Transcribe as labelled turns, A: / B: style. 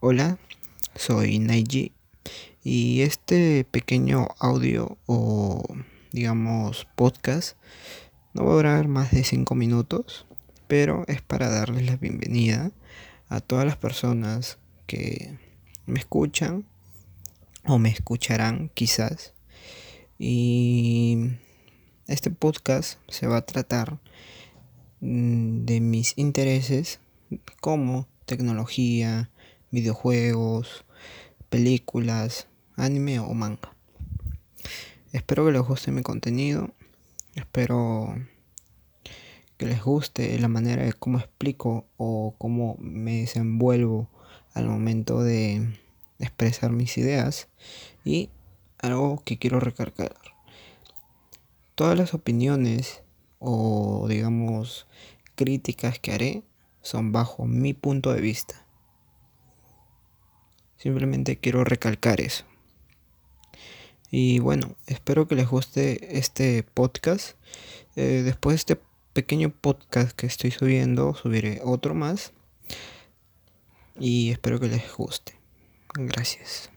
A: Hola, soy Naiji y este pequeño audio o digamos podcast no va a durar más de 5 minutos, pero es para darles la bienvenida a todas las personas que me escuchan o me escucharán quizás. Y este podcast se va a tratar mm, de mis intereses como tecnología, videojuegos, películas, anime o manga. Espero que les guste mi contenido. Espero que les guste la manera de cómo explico o cómo me desenvuelvo al momento de expresar mis ideas. Y algo que quiero recargar. Todas las opiniones o digamos críticas que haré son bajo mi punto de vista. Simplemente quiero recalcar eso. Y bueno, espero que les guste este podcast. Eh, después de este pequeño podcast que estoy subiendo, subiré otro más. Y espero que les guste. Gracias.